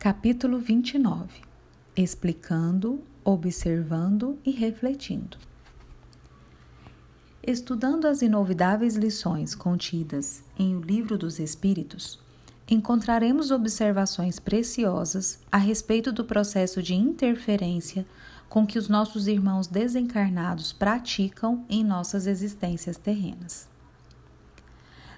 Capítulo 29 Explicando, observando e refletindo. Estudando as inovidáveis lições contidas em O Livro dos Espíritos, encontraremos observações preciosas a respeito do processo de interferência com que os nossos irmãos desencarnados praticam em nossas existências terrenas.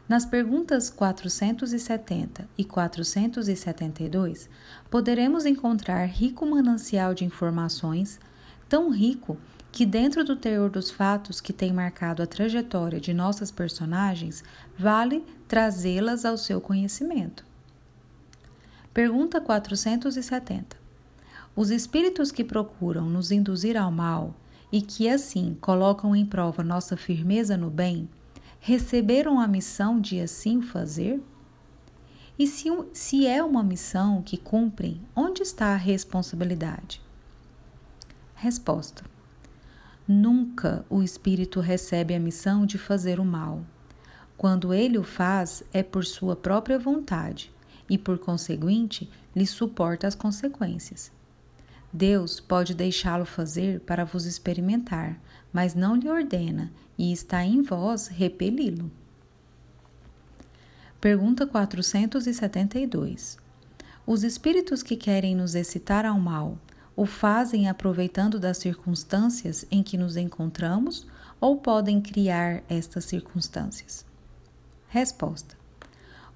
Nas perguntas 470 e 472, poderemos encontrar rico manancial de informações, tão rico que, dentro do teor dos fatos que têm marcado a trajetória de nossas personagens, vale trazê-las ao seu conhecimento. Pergunta 470. Os espíritos que procuram nos induzir ao mal e que, assim, colocam em prova nossa firmeza no bem, receberam a missão de assim fazer? E se, se é uma missão que cumprem, onde está a responsabilidade? Resposta: Nunca o espírito recebe a missão de fazer o mal. Quando ele o faz, é por sua própria vontade e, por conseguinte, lhe suporta as consequências. Deus pode deixá-lo fazer para vos experimentar, mas não lhe ordena, e está em vós repeli-lo. Pergunta 472. Os espíritos que querem nos excitar ao mal o fazem aproveitando das circunstâncias em que nos encontramos ou podem criar estas circunstâncias? Resposta: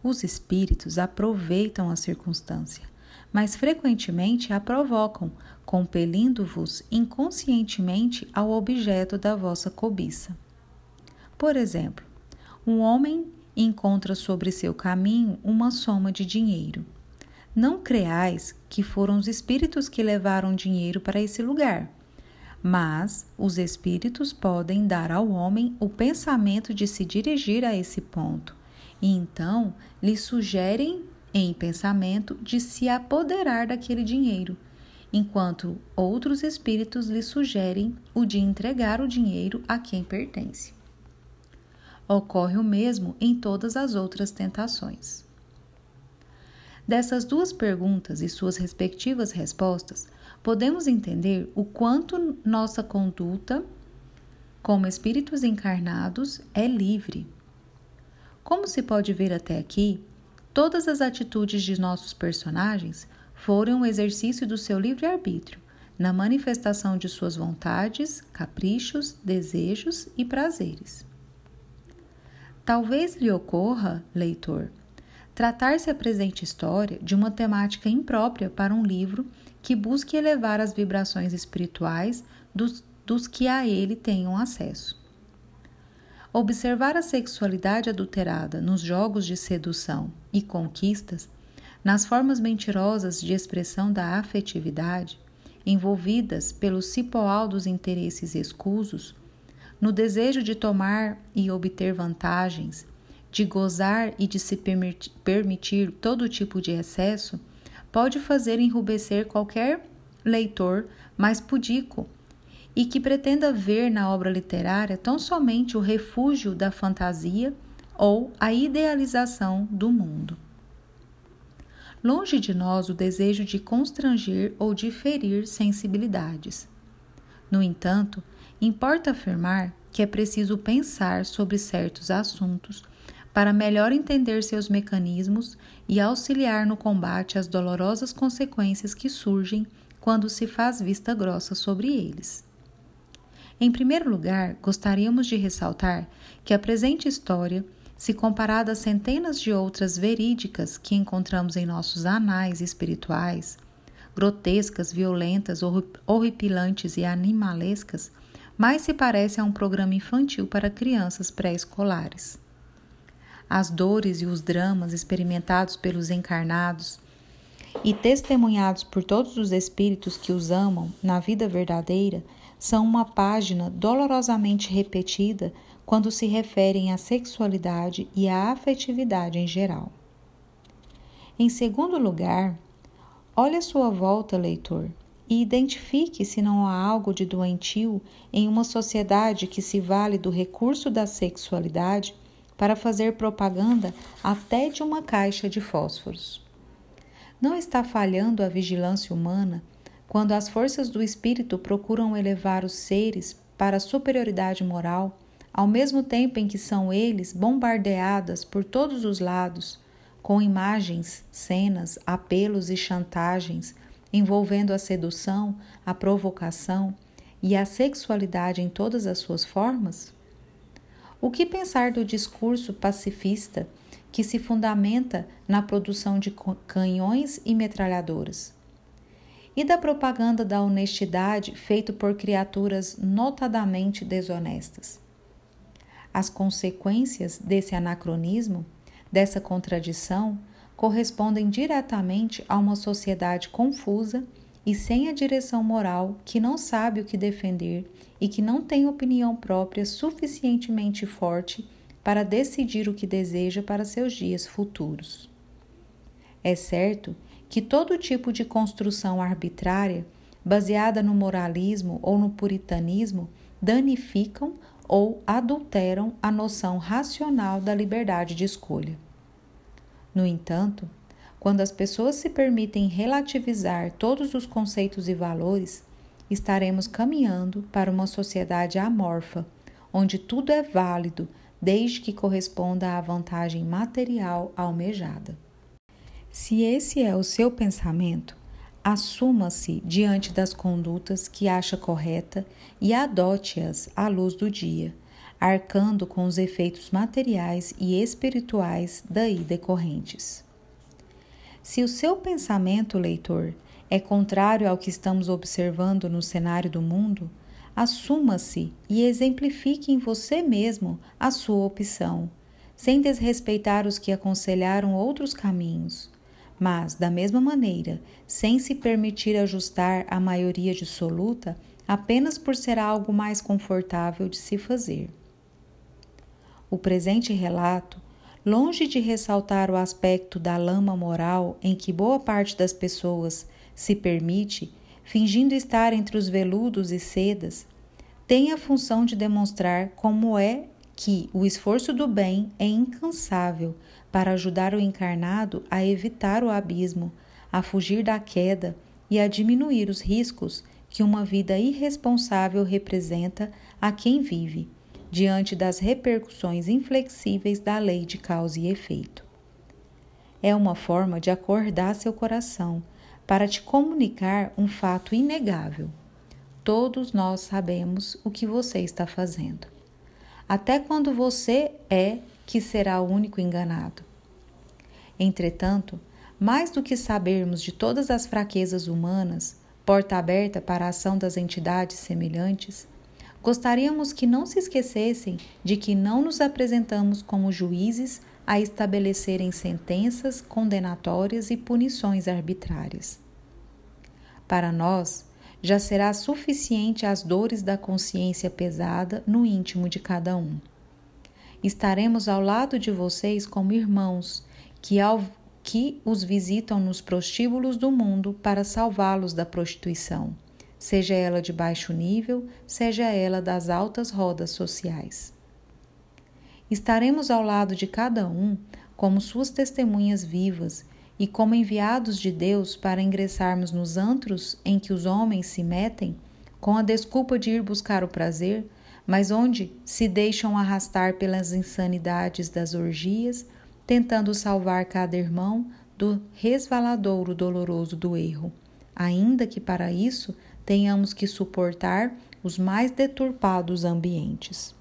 Os espíritos aproveitam a circunstância mas frequentemente a provocam, compelindo-vos inconscientemente ao objeto da vossa cobiça. Por exemplo, um homem encontra sobre seu caminho uma soma de dinheiro. Não creais que foram os espíritos que levaram dinheiro para esse lugar, mas os espíritos podem dar ao homem o pensamento de se dirigir a esse ponto, e então lhe sugerem em pensamento de se apoderar daquele dinheiro, enquanto outros espíritos lhe sugerem o de entregar o dinheiro a quem pertence. Ocorre o mesmo em todas as outras tentações. Dessas duas perguntas e suas respectivas respostas, podemos entender o quanto nossa conduta como espíritos encarnados é livre. Como se pode ver até aqui, Todas as atitudes de nossos personagens foram um exercício do seu livre-arbítrio, na manifestação de suas vontades, caprichos, desejos e prazeres. Talvez lhe ocorra, leitor, tratar-se a presente história de uma temática imprópria para um livro que busque elevar as vibrações espirituais dos, dos que a ele tenham acesso. Observar a sexualidade adulterada nos jogos de sedução e conquistas, nas formas mentirosas de expressão da afetividade, envolvidas pelo cipoal dos interesses escusos, no desejo de tomar e obter vantagens, de gozar e de se permitir todo tipo de excesso, pode fazer enrubescer qualquer leitor mais pudico e que pretenda ver na obra literária tão somente o refúgio da fantasia ou a idealização do mundo. Longe de nós o desejo de constranger ou de ferir sensibilidades. No entanto, importa afirmar que é preciso pensar sobre certos assuntos para melhor entender seus mecanismos e auxiliar no combate às dolorosas consequências que surgem quando se faz vista grossa sobre eles. Em primeiro lugar, gostaríamos de ressaltar que a presente história, se comparada a centenas de outras verídicas que encontramos em nossos anais espirituais, grotescas, violentas, horripilantes e animalescas, mais se parece a um programa infantil para crianças pré-escolares. As dores e os dramas experimentados pelos encarnados e testemunhados por todos os espíritos que os amam na vida verdadeira são uma página dolorosamente repetida quando se referem à sexualidade e à afetividade em geral. Em segundo lugar, olhe à sua volta, leitor, e identifique se não há algo de doentio em uma sociedade que se vale do recurso da sexualidade para fazer propaganda até de uma caixa de fósforos. Não está falhando a vigilância humana quando as forças do espírito procuram elevar os seres para a superioridade moral, ao mesmo tempo em que são eles bombardeadas por todos os lados com imagens, cenas, apelos e chantagens envolvendo a sedução, a provocação e a sexualidade em todas as suas formas? O que pensar do discurso pacifista que se fundamenta na produção de canhões e metralhadoras? E da propaganda da honestidade feita por criaturas notadamente desonestas? As consequências desse anacronismo, dessa contradição, correspondem diretamente a uma sociedade confusa e sem a direção moral que não sabe o que defender e que não tem opinião própria suficientemente forte para decidir o que deseja para seus dias futuros. É certo que todo tipo de construção arbitrária, baseada no moralismo ou no puritanismo, danificam ou adulteram a noção racional da liberdade de escolha. No entanto, quando as pessoas se permitem relativizar todos os conceitos e valores, estaremos caminhando para uma sociedade amorfa, onde tudo é válido desde que corresponda à vantagem material almejada. Se esse é o seu pensamento, assuma-se diante das condutas que acha correta e adote-as à luz do dia arcando com os efeitos materiais e espirituais daí decorrentes. Se o seu pensamento, leitor, é contrário ao que estamos observando no cenário do mundo, assuma-se e exemplifique em você mesmo a sua opção, sem desrespeitar os que aconselharam outros caminhos, mas, da mesma maneira, sem se permitir ajustar a maioria dissoluta apenas por ser algo mais confortável de se fazer. O presente relato, longe de ressaltar o aspecto da lama moral em que boa parte das pessoas se permite, fingindo estar entre os veludos e sedas, tem a função de demonstrar como é que o esforço do bem é incansável para ajudar o encarnado a evitar o abismo, a fugir da queda e a diminuir os riscos que uma vida irresponsável representa a quem vive diante das repercussões inflexíveis da lei de causa e efeito. É uma forma de acordar seu coração para te comunicar um fato inegável. Todos nós sabemos o que você está fazendo. Até quando você é que será o único enganado. Entretanto, mais do que sabermos de todas as fraquezas humanas, porta aberta para a ação das entidades semelhantes, Gostaríamos que não se esquecessem de que não nos apresentamos como juízes a estabelecerem sentenças condenatórias e punições arbitrárias. Para nós, já será suficiente as dores da consciência pesada no íntimo de cada um. Estaremos ao lado de vocês como irmãos que, ao, que os visitam nos prostíbulos do mundo para salvá-los da prostituição seja ela de baixo nível, seja ela das altas rodas sociais. Estaremos ao lado de cada um como suas testemunhas vivas e como enviados de Deus para ingressarmos nos antros em que os homens se metem, com a desculpa de ir buscar o prazer, mas onde se deixam arrastar pelas insanidades das orgias, tentando salvar cada irmão do resvaladouro doloroso do erro, ainda que para isso tenhamos que suportar os mais deturpados ambientes.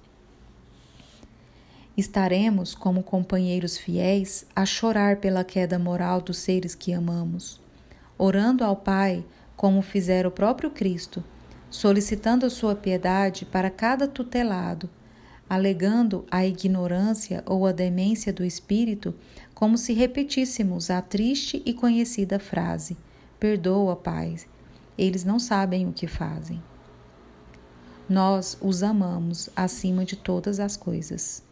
Estaremos, como companheiros fiéis, a chorar pela queda moral dos seres que amamos, orando ao Pai como fizera o próprio Cristo, solicitando a sua piedade para cada tutelado, alegando a ignorância ou a demência do espírito, como se repetíssemos a triste e conhecida frase: Perdoa, Pai, eles não sabem o que fazem. Nós os amamos acima de todas as coisas.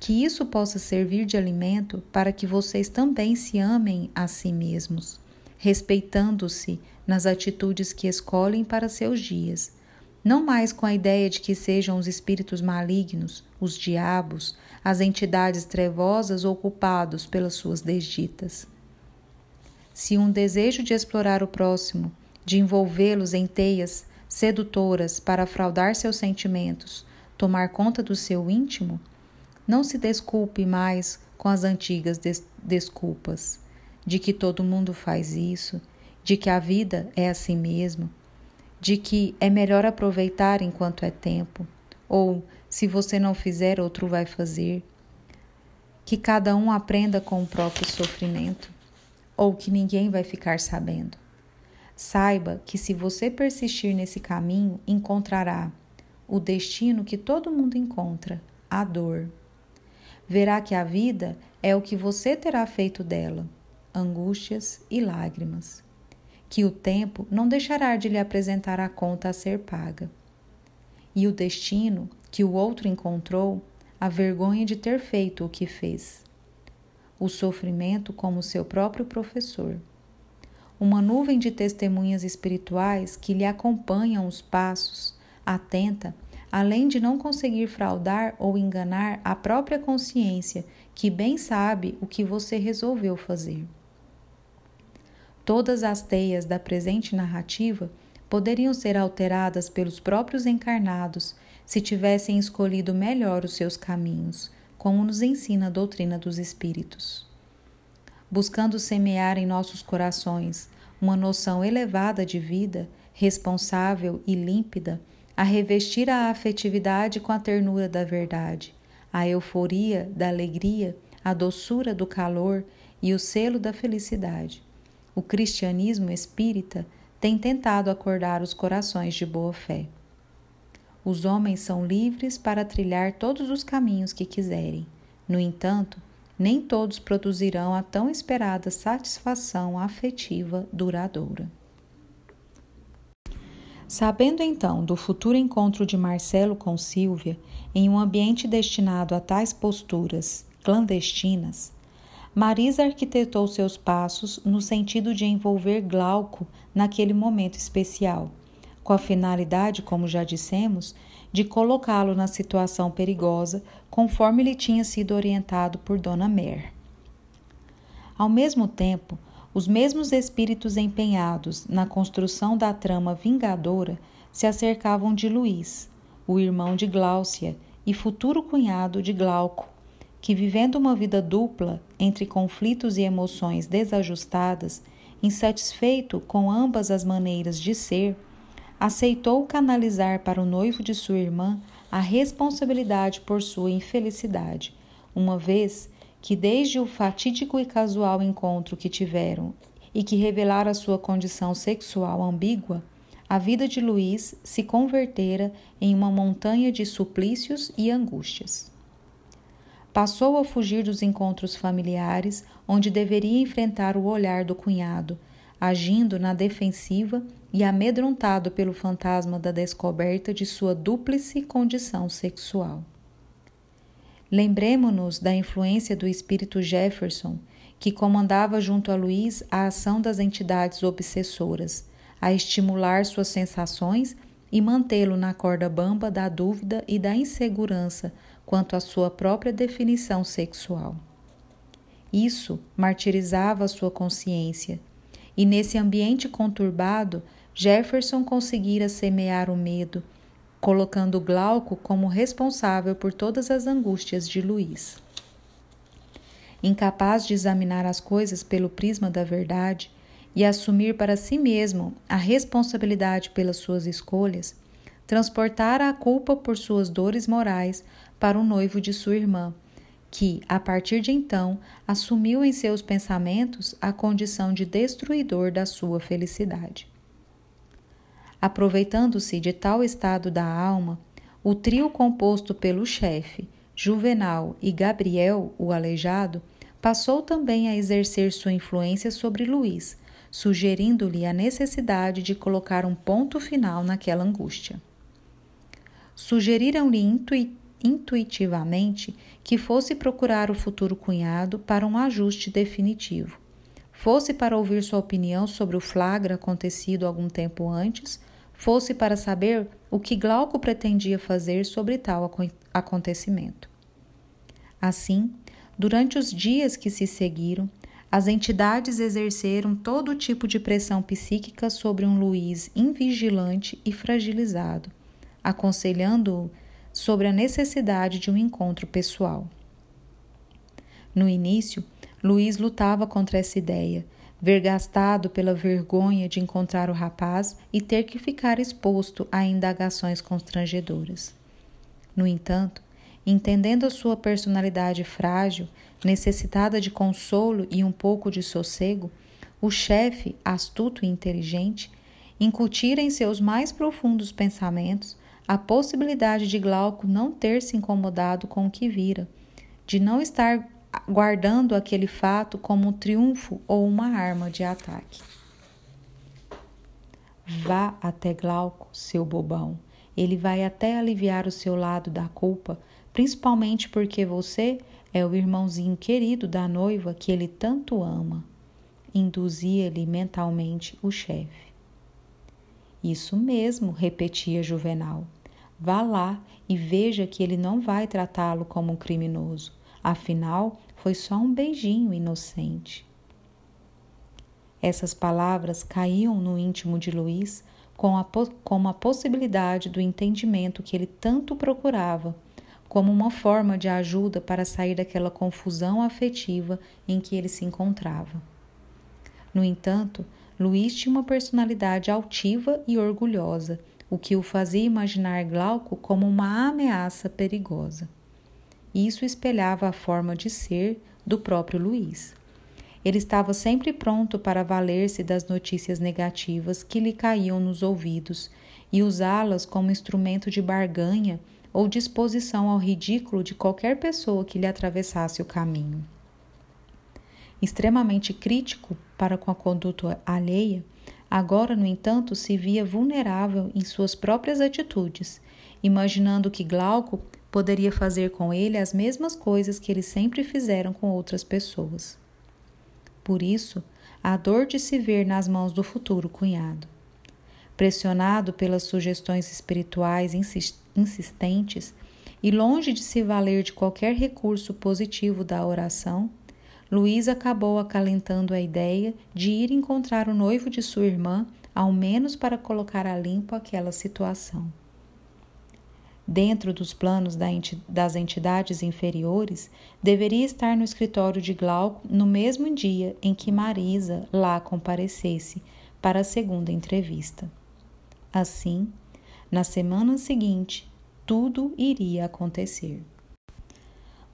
Que isso possa servir de alimento para que vocês também se amem a si mesmos, respeitando-se nas atitudes que escolhem para seus dias, não mais com a ideia de que sejam os espíritos malignos, os diabos, as entidades trevosas ocupados pelas suas desditas. Se um desejo de explorar o próximo, de envolvê-los em teias sedutoras para fraudar seus sentimentos, tomar conta do seu íntimo, não se desculpe mais com as antigas des desculpas de que todo mundo faz isso, de que a vida é assim mesmo, de que é melhor aproveitar enquanto é tempo, ou se você não fizer, outro vai fazer. Que cada um aprenda com o próprio sofrimento, ou que ninguém vai ficar sabendo. Saiba que se você persistir nesse caminho, encontrará o destino que todo mundo encontra, a dor. Verá que a vida é o que você terá feito dela, angústias e lágrimas. Que o tempo não deixará de lhe apresentar a conta a ser paga. E o destino que o outro encontrou, a vergonha de ter feito o que fez. O sofrimento como seu próprio professor uma nuvem de testemunhas espirituais que lhe acompanham os passos, atenta, além de não conseguir fraudar ou enganar a própria consciência, que bem sabe o que você resolveu fazer. Todas as teias da presente narrativa poderiam ser alteradas pelos próprios encarnados se tivessem escolhido melhor os seus caminhos, como nos ensina a doutrina dos Espíritos buscando semear em nossos corações uma noção elevada de vida, responsável e límpida, a revestir a afetividade com a ternura da verdade, a euforia da alegria, a doçura do calor e o selo da felicidade. O cristianismo espírita tem tentado acordar os corações de boa fé. Os homens são livres para trilhar todos os caminhos que quiserem. No entanto, nem todos produzirão a tão esperada satisfação afetiva duradoura. Sabendo então do futuro encontro de Marcelo com Silvia em um ambiente destinado a tais posturas clandestinas, Marisa arquitetou seus passos no sentido de envolver Glauco naquele momento especial, com a finalidade, como já dissemos, de colocá-lo na situação perigosa, conforme lhe tinha sido orientado por Dona Mer. Ao mesmo tempo, os mesmos espíritos empenhados na construção da trama vingadora se acercavam de Luís, o irmão de Gláucia e futuro cunhado de Glauco, que, vivendo uma vida dupla entre conflitos e emoções desajustadas, insatisfeito com ambas as maneiras de ser, aceitou canalizar para o noivo de sua irmã a responsabilidade por sua infelicidade, uma vez que, desde o fatídico e casual encontro que tiveram e que revelara sua condição sexual ambígua, a vida de Luiz se convertera em uma montanha de suplícios e angústias. Passou a fugir dos encontros familiares, onde deveria enfrentar o olhar do cunhado, agindo na defensiva e amedrontado pelo fantasma da descoberta de sua dúplice condição sexual. Lembremos-nos da influência do espírito Jefferson, que comandava junto a Luiz a ação das entidades obsessoras, a estimular suas sensações e mantê-lo na corda bamba da dúvida e da insegurança quanto à sua própria definição sexual. Isso martirizava sua consciência, e nesse ambiente conturbado Jefferson conseguira semear o medo, colocando Glauco como responsável por todas as angústias de Luiz. Incapaz de examinar as coisas pelo prisma da verdade e assumir para si mesmo a responsabilidade pelas suas escolhas, transportara a culpa por suas dores morais para o noivo de sua irmã, que, a partir de então, assumiu em seus pensamentos a condição de destruidor da sua felicidade. Aproveitando-se de tal estado da alma, o trio composto pelo chefe, Juvenal e Gabriel, o aleijado, passou também a exercer sua influência sobre Luís, sugerindo-lhe a necessidade de colocar um ponto final naquela angústia. Sugeriram-lhe intuitivamente que fosse procurar o futuro cunhado para um ajuste definitivo. Fosse para ouvir sua opinião sobre o flagra acontecido algum tempo antes fosse para saber o que Glauco pretendia fazer sobre tal acontecimento. Assim, durante os dias que se seguiram, as entidades exerceram todo tipo de pressão psíquica sobre um Luiz invigilante e fragilizado, aconselhando-o sobre a necessidade de um encontro pessoal. No início, Luiz lutava contra essa ideia, vergastado pela vergonha de encontrar o rapaz e ter que ficar exposto a indagações constrangedoras. No entanto, entendendo a sua personalidade frágil, necessitada de consolo e um pouco de sossego, o chefe, astuto e inteligente, incutira em seus mais profundos pensamentos a possibilidade de Glauco não ter se incomodado com o que vira, de não estar guardando aquele fato como um triunfo ou uma arma de ataque. Vá até Glauco, seu bobão. Ele vai até aliviar o seu lado da culpa, principalmente porque você é o irmãozinho querido da noiva que ele tanto ama. Induzia-lhe mentalmente o chefe. Isso mesmo, repetia Juvenal. Vá lá e veja que ele não vai tratá-lo como um criminoso. Afinal, foi só um beijinho inocente. Essas palavras caíam no íntimo de Luiz com a, como a possibilidade do entendimento que ele tanto procurava, como uma forma de ajuda para sair daquela confusão afetiva em que ele se encontrava. No entanto, Luiz tinha uma personalidade altiva e orgulhosa, o que o fazia imaginar Glauco como uma ameaça perigosa. Isso espelhava a forma de ser do próprio Luiz. Ele estava sempre pronto para valer-se das notícias negativas que lhe caíam nos ouvidos e usá-las como instrumento de barganha ou disposição ao ridículo de qualquer pessoa que lhe atravessasse o caminho. Extremamente crítico para com a conduta alheia, agora, no entanto, se via vulnerável em suas próprias atitudes, imaginando que Glauco poderia fazer com ele as mesmas coisas que eles sempre fizeram com outras pessoas. Por isso, a dor de se ver nas mãos do futuro cunhado. Pressionado pelas sugestões espirituais insistentes e longe de se valer de qualquer recurso positivo da oração, Luiz acabou acalentando a ideia de ir encontrar o noivo de sua irmã, ao menos para colocar a limpo aquela situação. Dentro dos planos das entidades inferiores, deveria estar no escritório de Glauco no mesmo dia em que Marisa lá comparecesse para a segunda entrevista. Assim, na semana seguinte, tudo iria acontecer.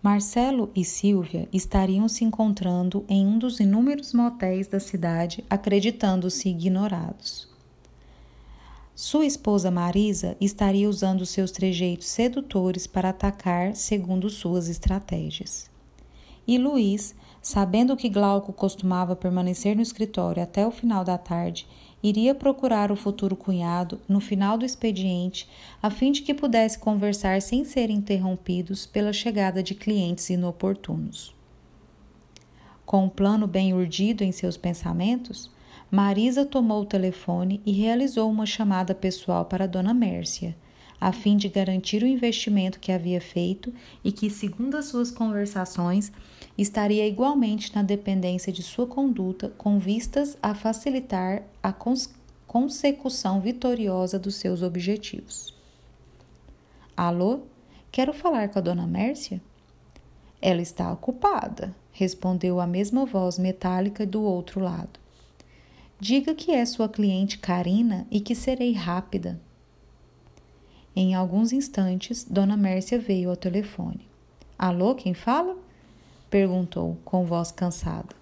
Marcelo e Silvia estariam se encontrando em um dos inúmeros motéis da cidade, acreditando-se ignorados. Sua esposa Marisa estaria usando seus trejeitos sedutores para atacar segundo suas estratégias. E Luiz, sabendo que Glauco costumava permanecer no escritório até o final da tarde, iria procurar o futuro cunhado no final do expediente, a fim de que pudesse conversar sem serem interrompidos pela chegada de clientes inoportunos. Com um plano bem urdido em seus pensamentos, Marisa tomou o telefone e realizou uma chamada pessoal para Dona Mércia, a fim de garantir o investimento que havia feito e que, segundo as suas conversações, estaria igualmente na dependência de sua conduta com vistas a facilitar a cons consecução vitoriosa dos seus objetivos. Alô? Quero falar com a dona Mércia? Ela está ocupada, respondeu a mesma voz metálica do outro lado. Diga que é sua cliente Karina e que serei rápida. Em alguns instantes, Dona Mércia veio ao telefone. Alô, quem fala? Perguntou com voz cansada.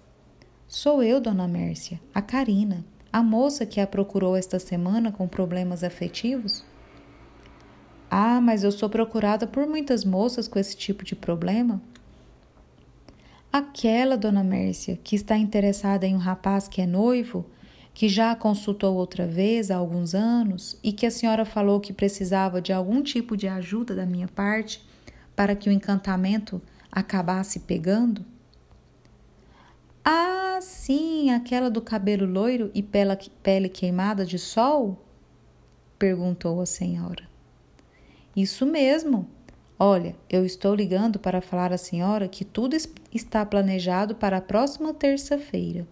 Sou eu, Dona Mércia, a Karina, a moça que a procurou esta semana com problemas afetivos. Ah, mas eu sou procurada por muitas moças com esse tipo de problema. Aquela, Dona Mércia, que está interessada em um rapaz que é noivo que já a consultou outra vez há alguns anos e que a senhora falou que precisava de algum tipo de ajuda da minha parte para que o encantamento acabasse pegando? Ah, sim, aquela do cabelo loiro e pele queimada de sol? perguntou a senhora. Isso mesmo, Olha, eu estou ligando para falar à senhora que tudo está planejado para a próxima terça-feira.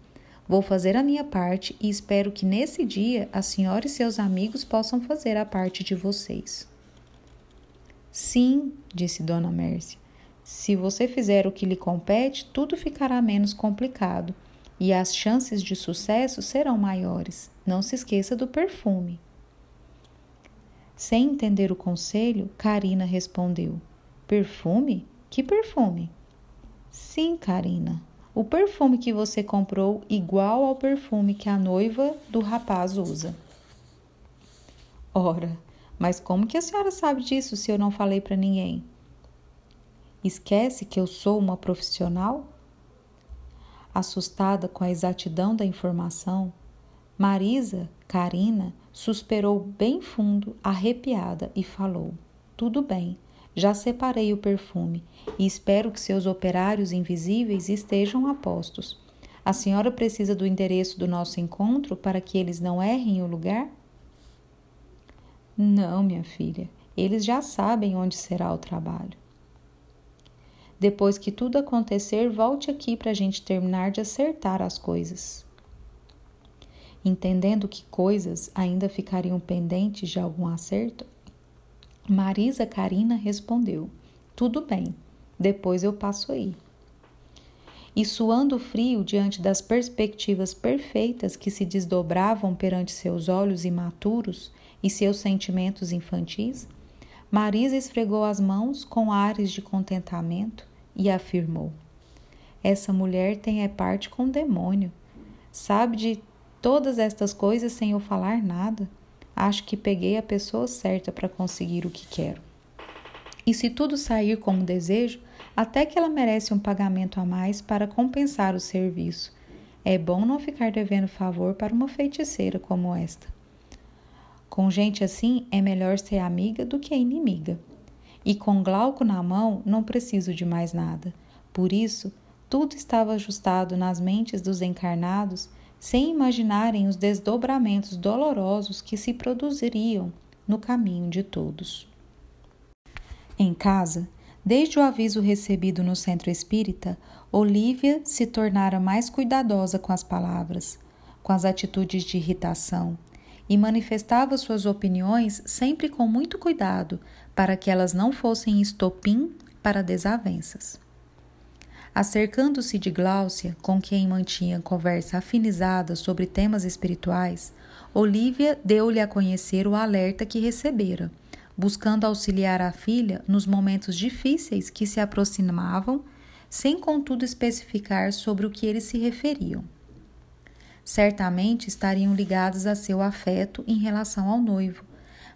Vou fazer a minha parte e espero que nesse dia a senhora e seus amigos possam fazer a parte de vocês. Sim, disse Dona Mércia. Se você fizer o que lhe compete, tudo ficará menos complicado e as chances de sucesso serão maiores. Não se esqueça do perfume. Sem entender o conselho, Karina respondeu: Perfume? Que perfume? Sim, Karina. O perfume que você comprou igual ao perfume que a noiva do rapaz usa. Ora, mas como que a senhora sabe disso se eu não falei para ninguém? Esquece que eu sou uma profissional? Assustada com a exatidão da informação, Marisa, Karina, suspirou bem fundo, arrepiada, e falou: Tudo bem, já separei o perfume e espero que seus operários invisíveis estejam a postos. A senhora precisa do endereço do nosso encontro para que eles não errem o lugar? Não, minha filha, eles já sabem onde será o trabalho. Depois que tudo acontecer, volte aqui para a gente terminar de acertar as coisas. Entendendo que coisas ainda ficariam pendentes de algum acerto, Marisa Karina respondeu: Tudo bem, depois eu passo aí. E suando frio diante das perspectivas perfeitas que se desdobravam perante seus olhos imaturos, e seus sentimentos infantis, Marisa esfregou as mãos com ares de contentamento e afirmou: Essa mulher tem é parte com o demônio. Sabe de todas estas coisas sem eu falar nada. Acho que peguei a pessoa certa para conseguir o que quero. E se tudo sair como desejo, até que ela merece um pagamento a mais para compensar o serviço. É bom não ficar devendo favor para uma feiticeira como esta. Com gente assim, é melhor ser amiga do que inimiga. E com Glauco na mão, não preciso de mais nada. Por isso, tudo estava ajustado nas mentes dos encarnados, sem imaginarem os desdobramentos dolorosos que se produziriam no caminho de todos. Em casa, desde o aviso recebido no centro espírita, Olívia se tornara mais cuidadosa com as palavras, com as atitudes de irritação, e manifestava suas opiniões sempre com muito cuidado para que elas não fossem estopim para desavenças. Acercando-se de Gláucia, com quem mantinha conversa afinizada sobre temas espirituais, Olívia deu-lhe a conhecer o alerta que recebera, buscando auxiliar a filha nos momentos difíceis que se aproximavam, sem contudo especificar sobre o que eles se referiam certamente estariam ligadas a seu afeto em relação ao noivo,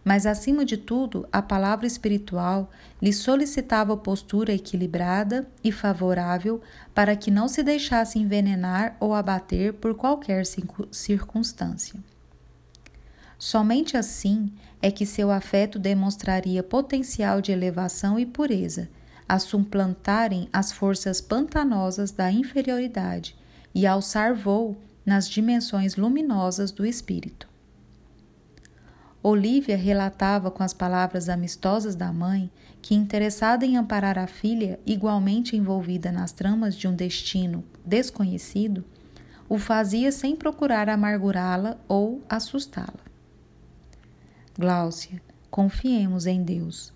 mas acima de tudo, a palavra espiritual lhe solicitava postura equilibrada e favorável para que não se deixasse envenenar ou abater por qualquer circunstância. Somente assim é que seu afeto demonstraria potencial de elevação e pureza, a suplantarem as forças pantanosas da inferioridade e alçar voo nas dimensões luminosas do espírito. Olívia relatava com as palavras amistosas da mãe que, interessada em amparar a filha, igualmente envolvida nas tramas de um destino desconhecido, o fazia sem procurar amargurá-la ou assustá-la. Gláucia, confiemos em Deus.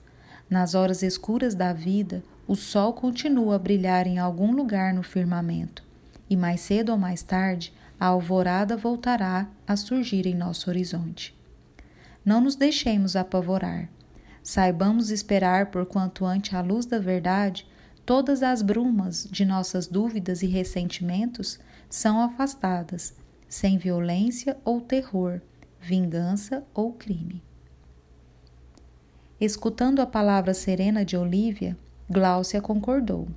Nas horas escuras da vida, o sol continua a brilhar em algum lugar no firmamento, e mais cedo ou mais tarde a alvorada voltará a surgir em nosso horizonte. Não nos deixemos apavorar. Saibamos esperar, porquanto ante a luz da verdade, todas as brumas de nossas dúvidas e ressentimentos são afastadas, sem violência ou terror, vingança ou crime. Escutando a palavra serena de Olívia, Gláucia concordou.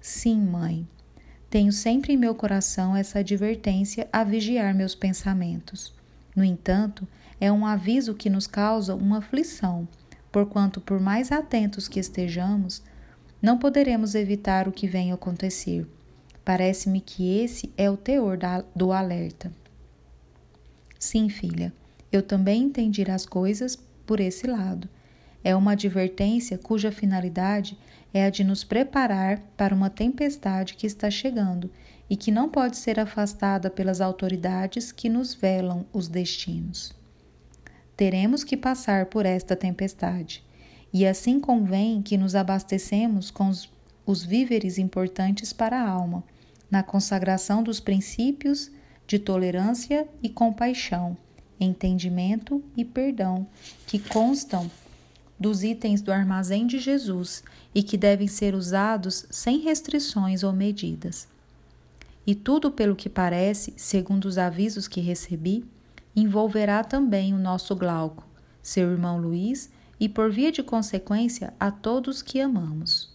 Sim, mãe, tenho sempre em meu coração essa advertência a vigiar meus pensamentos. No entanto, é um aviso que nos causa uma aflição, porquanto, por mais atentos que estejamos, não poderemos evitar o que vem acontecer. Parece-me que esse é o teor da, do alerta. Sim, filha, eu também entendi as coisas por esse lado. É uma advertência cuja finalidade é a de nos preparar para uma tempestade que está chegando e que não pode ser afastada pelas autoridades que nos velam os destinos. Teremos que passar por esta tempestade, e assim convém que nos abastecemos com os, os víveres importantes para a alma, na consagração dos princípios de tolerância e compaixão, entendimento e perdão, que constam dos itens do armazém de Jesus e que devem ser usados sem restrições ou medidas. E tudo pelo que parece, segundo os avisos que recebi, envolverá também o nosso Glauco, seu irmão Luiz e, por via de consequência, a todos que amamos.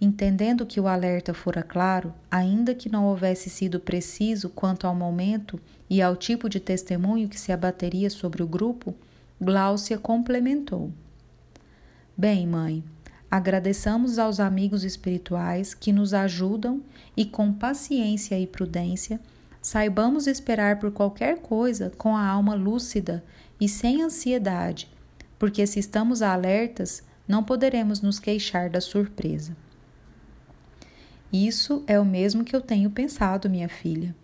Entendendo que o alerta fora claro, ainda que não houvesse sido preciso quanto ao momento e ao tipo de testemunho que se abateria sobre o grupo, Gláucia complementou. Bem, mãe, agradeçamos aos amigos espirituais que nos ajudam e, com paciência e prudência, saibamos esperar por qualquer coisa com a alma lúcida e sem ansiedade, porque se estamos alertas, não poderemos nos queixar da surpresa. Isso é o mesmo que eu tenho pensado, minha filha.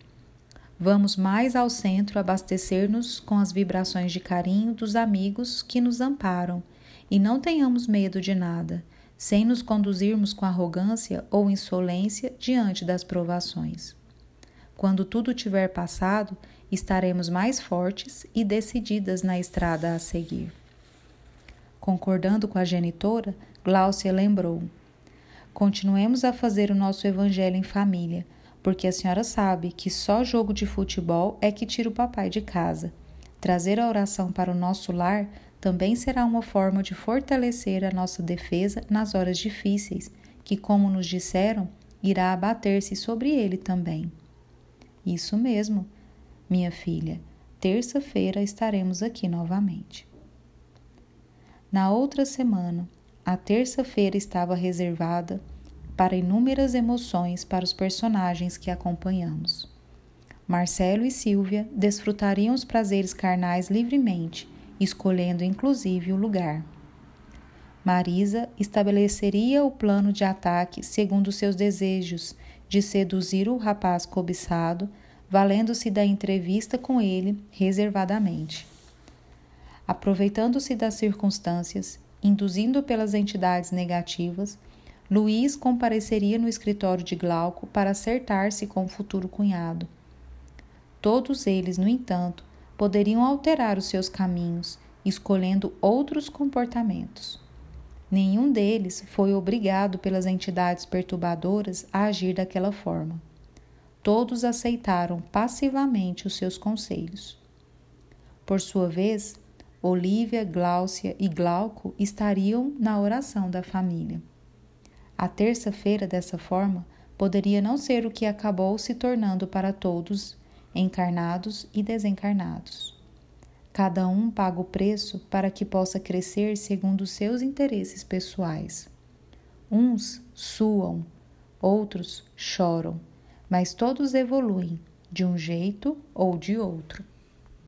Vamos mais ao centro abastecer-nos com as vibrações de carinho dos amigos que nos amparam e não tenhamos medo de nada, sem nos conduzirmos com arrogância ou insolência diante das provações. Quando tudo tiver passado, estaremos mais fortes e decididas na estrada a seguir. Concordando com a genitora, Gláucia lembrou: Continuemos a fazer o nosso evangelho em família porque a senhora sabe que só jogo de futebol é que tira o papai de casa. Trazer a oração para o nosso lar também será uma forma de fortalecer a nossa defesa nas horas difíceis, que, como nos disseram, irá abater-se sobre ele também. Isso mesmo, minha filha. Terça-feira estaremos aqui novamente. Na outra semana, a terça-feira estava reservada para inúmeras emoções para os personagens que acompanhamos. Marcelo e Silvia desfrutariam os prazeres carnais livremente, escolhendo inclusive o lugar. Marisa estabeleceria o plano de ataque segundo seus desejos de seduzir o rapaz cobiçado, valendo-se da entrevista com ele reservadamente. Aproveitando-se das circunstâncias, induzindo pelas entidades negativas, Luiz compareceria no escritório de Glauco para acertar-se com o futuro cunhado. Todos eles, no entanto, poderiam alterar os seus caminhos, escolhendo outros comportamentos. Nenhum deles foi obrigado pelas entidades perturbadoras a agir daquela forma. Todos aceitaram passivamente os seus conselhos. Por sua vez, Olívia, Gláucia e Glauco estariam na oração da família. A terça-feira, dessa forma, poderia não ser o que acabou se tornando para todos, encarnados e desencarnados. Cada um paga o preço para que possa crescer segundo seus interesses pessoais. Uns suam, outros choram, mas todos evoluem de um jeito ou de outro.